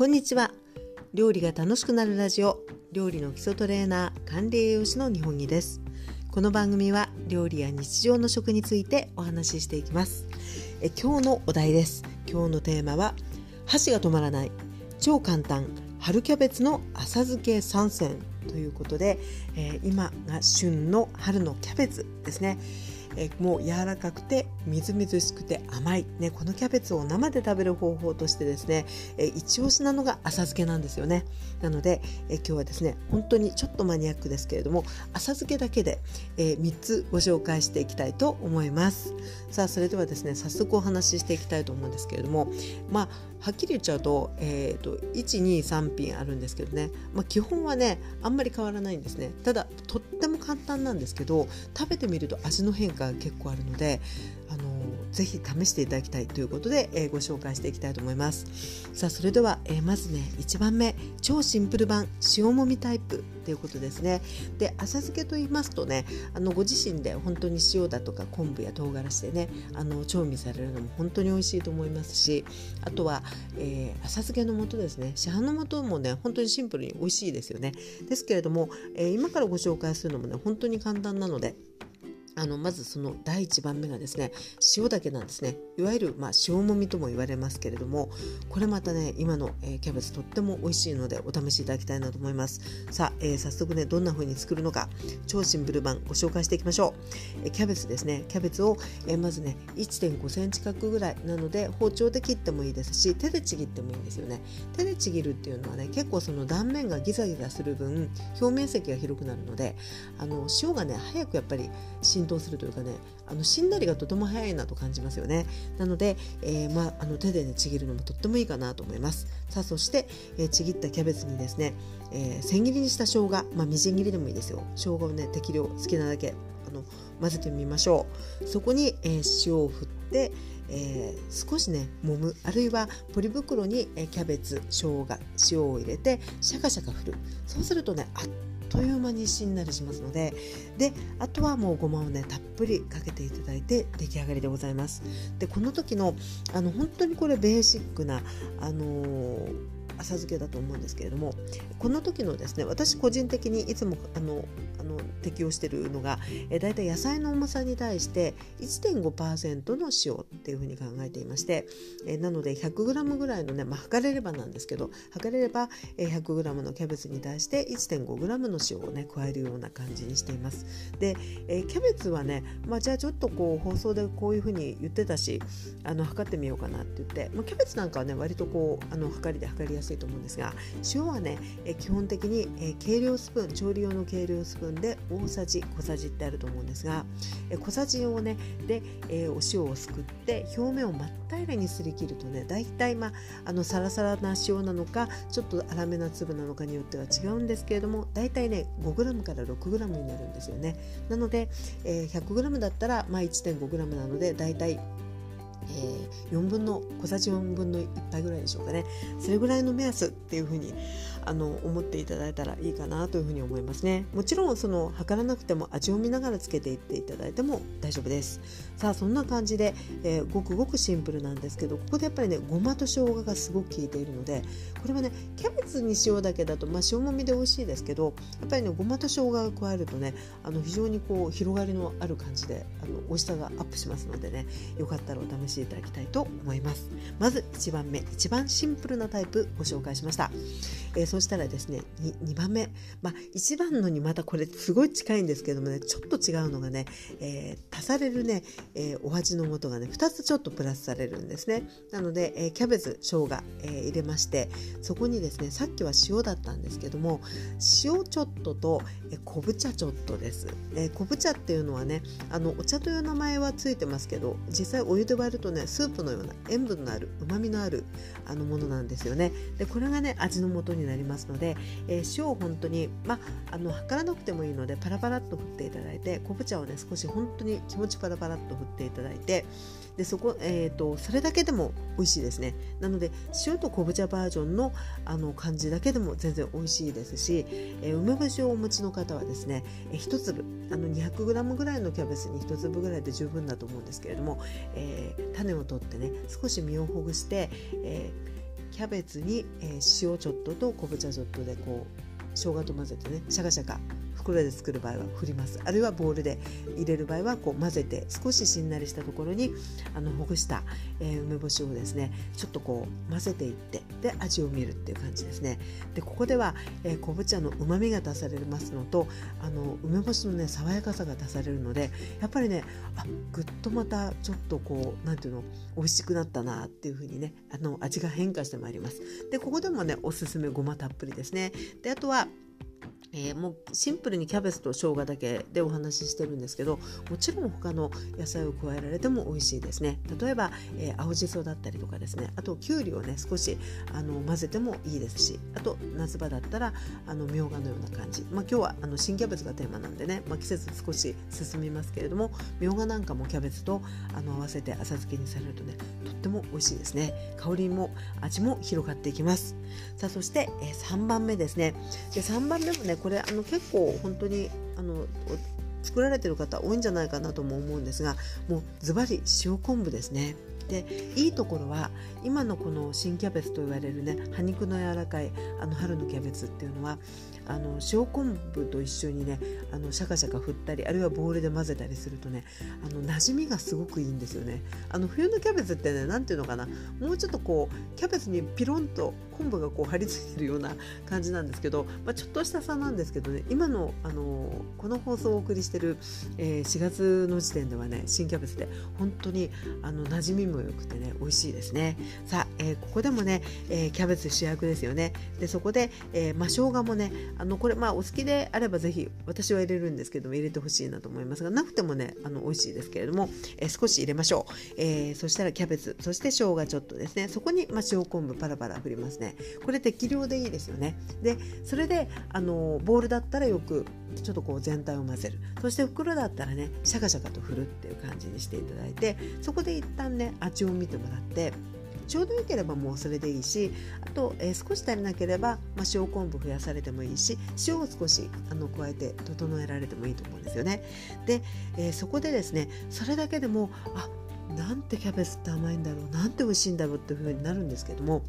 こんにちは。料理が楽しくなるラジオ。料理の基礎トレーナー管理栄養士の日本木です。この番組は料理や日常の食についてお話ししていきます。え今日のお題です。今日のテーマは箸が止まらない。超簡単。春キャベツの浅漬け参戦ということで、えー、今が旬の春のキャベツですね。えもう柔らかくてみずみずしくて甘い、ね、このキャベツを生で食べる方法としてですね、え一押しなのが浅漬けなんですよね。なので、え今日はですね本当にちょっとマニアックですけれども浅漬けだけで、え3つご紹介していきたいと思います。さあそれではですね早速お話ししていきたいと思うんですけれどもまあはっきり言っちゃうと,、えーと、123品あるんですけどね、まあ、基本はねあんまり変わらないんですね。ただとっても簡単なんですけど食べてみると味の変化が結構あるのであのぜひ試していただきたいということで、えー、ご紹介していきたいと思います。さあそれでは、えー、まずね1番目超シンプル版塩もみタイプということですね。で浅漬けと言いますとねあのご自身で本当に塩だとか昆布や唐辛子でねあの調味されるのも本当に美味しいと思いますしあとは、えー、浅漬けの素ですね。市販の素もね本当にシンプルに美味しいですよね。ですけれども、え、今からご紹介するのもね本当に簡単なのであのまずその第1番目がですね塩だけなんですね。いわゆる、まあ、塩もみとも言われますけれどもこれまたね今の、えー、キャベツとっても美味しいのでお試しいただきたいなと思います。さあ、えー、早速ねどんな風に作るのか超シンプル版ご紹介していきましょう、えー、キャベツですね。キャベツを、えまずね1 5センチ角ぐらいなので包丁で切ってもいいですし手でちぎってもいいんですよね。手でちぎるっていうのはね結構その断面がギザギザする分表面積が広くなるのであの塩がね早くやっぱり浸浸透するというかねあのしんなりがとても早いなと感じますよね。なので、えー、まあ、あの手で、ね、ちぎるのもとってもいいかなと思います。さあそして、えー、ちぎったキャベツにですね、えー、千切りにした生姜、まあ、みじん切りでもいいですよ。生姜をね適量好きなだけあの混ぜてみましょう。そこに、え塩を振ってえー、少しね揉む。あるいはポリ袋に、えキャベツ生姜塩を入れてシャカシャカ振る。そうするとねあっという間にしんなりしますのでであとはもうごまをねたっぷりかけていただいて出来上がりでございます。でこの時のあの本当にこれベーシックなあのー浅漬けだと思うんですけれどもこの時のですね私個人的にいつもあのあの適用しているのが、えだいたい野菜の重さに対して1.5%の塩っていうふうに考えていまして、えなので 100g ぐらいのね、まあ、測れればなんですけど測れれば、え 100g のキャベツに対して 1.5g の塩をね加えるような感じにしています。で、えキャベツはね、まあ、じゃあちょっとこう放送でこういうふうに言ってたしあの測ってみようかなって言って、まあ、キャベツなんかはね割とこうあの測りで測りやすいいと思うんですが塩はね、え基本的に、え計量スプーン調理用の計量スプーンで大さじ小さじってあると思うんですが、え小さじをねで、えお塩をすくって表面を真っ平らにすり切るとねだいたいまああのサラサラな塩なのかちょっと粗めな粒なのかによっては違うんですけれどもだいたいね 5g から 6g になるんですよねなので、え 100g だったら、まあ、1.5g なのでだいたいえー、4分の小さじ4分の1杯ぐらいでしょうかね。それぐらいの目安っていうふうにあの思っていただいたらいいかなというふうに思いますね。もちろんその測らなくても味を見ながらつけていっていただいても大丈夫です。さあそんな感じで、えー、ごくごくシンプルなんですけどここでやっぱりねごまと生姜がすごく効いているのでこれはねキャベツに塩だけだと、まあ、塩もみで美味しいですけどやっぱりねごまと生姜を加えるとねあの非常にこう広がりのある感じであの美味しさがアップしますのでねよかったらお試しいただきたいと思います。まず1番目一番シンプルなタイプご紹介しました、えー、そしたらですね 2, 2番目。まあ1番のにまたこれすごい近いんですけどもねちょっと違うのがね、えー、足されるね、えー、お味の素がね2つちょっとプラスされるんですね。なので、えー、キャベツ生姜、えー、入れましてそこにですねさっきは塩だったんですけども塩ちょっとと、えー、昆布茶ちょっとです、えー、昆布茶っていうのはねあのお茶という名前はついてますけど実際お湯で割るとねスープのような塩分のあるうまみのあるあのものなんですよね。でこれがね味の素になりますので、えー、塩を本当にまあの測らなくてもいいのでパラパラっと振っていただいて昆布茶をね少し本当に気持ちパラパラっと振っていただいてでそこ、えーと、それだけでも美味しいですね。なので塩と昆布茶バージョンのあの感じだけでも全然美味しいですし、えー、梅干しをお持ちの方はですね、えー、1粒あの 200g ぐらいのキャベツに1粒ぐらいで十分だと思うんですけれども、えー、種を取ってね少し身をほぐして、えーキャベツに、えー、塩ちょっとと昆布茶ちょっとでこう生姜と混ぜてねシャカシャカ袋で作る場合は振ります。あるいはボウルで入れる場合はこう混ぜて少ししんなりしたところにあのほぐした、えー、梅干しをですねちょっとこう混ぜていってで味を見るっていう感じですね。でここでは、えー、昆布茶のうまみが出されますのとあの梅干しのね爽やかさが出されるのでやっぱりねあぐっとまたちょっとこうなんていうの美味しくなったなっていう風にねあの味が変化してまいります。でここでもねおすすめごまたっぷりですね。であとはえー、もうシンプルにキャベツと生姜だけでお話ししてるんですけどもちろん他の野菜を加えられても美味しいですね。例えば、えー、青じそだったりとかですね。あときゅうりをね少しあの混ぜてもいいですしあと夏場だったらあのみょうがのような感じ、まあ、今日はあの新キャベツがテーマなんでね、まあ、季節少し進みますけれどもみょうがなんかもキャベツとあの合わせて浅漬けにされるとねとっても美味しいですね。香りも味も広がっていきます。さあそして、えー、3番目ですね。で3番目でもねこれあの結構本当にあの作られてる方多いんじゃないかなとも思うんですがもうズバリ塩昆布ですね。でいいところは今のこの新キャベツと言われるね葉肉の柔らかいあの春のキャベツっていうのはあの塩昆布と一緒にねあのシャカシャカ振ったりあるいはボウルで混ぜたりするとねあの馴染みがすごくいいんですよね。あの冬のキャベツってね何ていうのかなもうちょっとこうキャベツにピロンと昆布がこう張り付いてるような感じなんですけど、まあ、ちょっとした差なんですけどね今のあのこの放送をお送りしてる、えー、4月の時点ではね新キャベツで本当にあの馴染みも良くてね美味しいですね。さあ、えー、ここでもね、えー、キャベツ主役ですよね。でそこで、えー、まあ、生姜もねあのこれまあお好きであればぜひ私は入れるんですけども入れてほしいなと思いますがなくてもねあの美味しいですけれども、えー、少し入れましょう、えー、そしたらキャベツそして生姜ちょっとですね。そこに、まあ、塩昆布パラパラ振りますね。これ適量でいいですよね。でそれであのボウルだったらよくちょっとこう全体を混ぜるそして袋だったらねシャカシャカと振るっていう感じにしていただいてそこで一旦ね味を見てもらってちょうどよければもうそれでいいしあと、えー、少し足りなければ、まあ、塩昆布増やされてもいいし塩を少しあの加えて整えられてもいいと思うんですよね。で、えー、そこでですねそれだけでもあなんてキャベツって甘いんだろうなんて美味しいんだろうっていう風になるんですけども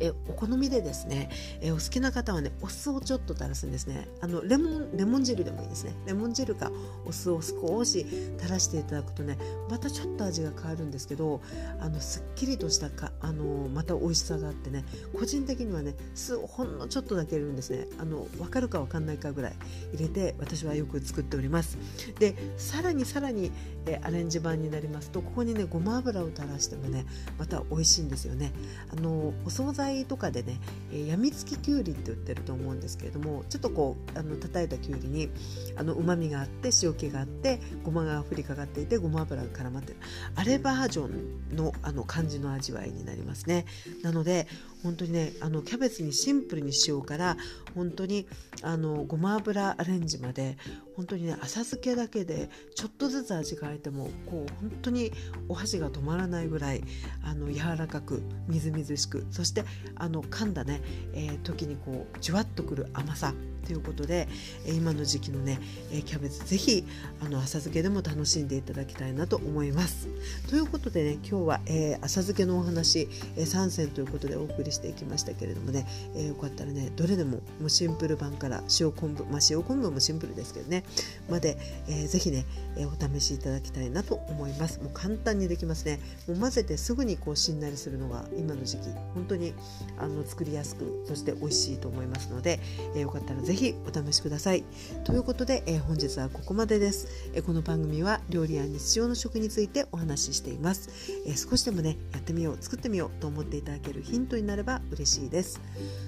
えお好みでですね、えお好きな方はねお酢をちょっと垂らすんですね。あのレモンレモン汁でもいいですね。レモン汁かお酢を少し垂らしていただくとねまたちょっと味が変わるんですけどあのすっきりとしたかあのまた美味しさがあってね個人的にはね酢をほんのちょっとだけ入れるんですね。あの分かるか分かんないかぐらい入れて私はよく作っております。でさらにさらに、えアレンジ版になりますとここにねごま油を垂らしてもねまた美味しいんですよね。あのお惣菜とかでね、えー、やみつききゅうりって売ってると思うんですけれどもちょっとこうあの叩いたきゅうりにうまみがあって塩気があってごまがふりかかっていてごま油が絡まってる。あれバージョンのあの感じの味わいになりますね。なので本当にねあのキャベツにシンプルに塩から本当にあのごま油アレンジまで本当にね浅漬けだけでちょっとずつ味が変えてもこう本当にお箸が止まらないぐらいあの柔らかくみずみずしくそしてあの噛んだね、えー、時にこうじゅわっとくる甘さ。ということで、え今の時期のね、えキャベツぜひあの浅漬けでも楽しんでいただきたいなと思います。ということでね今日は、えー、浅漬けのお話、え、3選ということでお送りしていきましたけれどもね、えー、よかったらねどれでももうシンプル版から塩昆布まあ塩昆布もシンプルですけどねまで、えー、ぜひね、えー、お試しいただきたいなと思いますもう簡単にできますねもう混ぜてすぐにこうしんなりするのが今の時期本当にあの作りやすくそして美味しいと思いますので、えー、よかったらぜひお試しください。ということで、えー、本日はここまでです、えー、この番組は料理や日常の食についてお話ししています、えー、少しでもねやってみよう作ってみようと思っていただけるヒントになれば嬉しいです。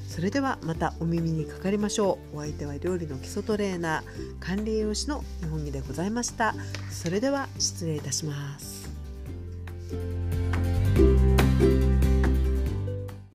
それではまたお耳にかかりましょう。お相手は料理の基礎トレーナー管理栄養士の日本木でございました。それでは失礼いたします。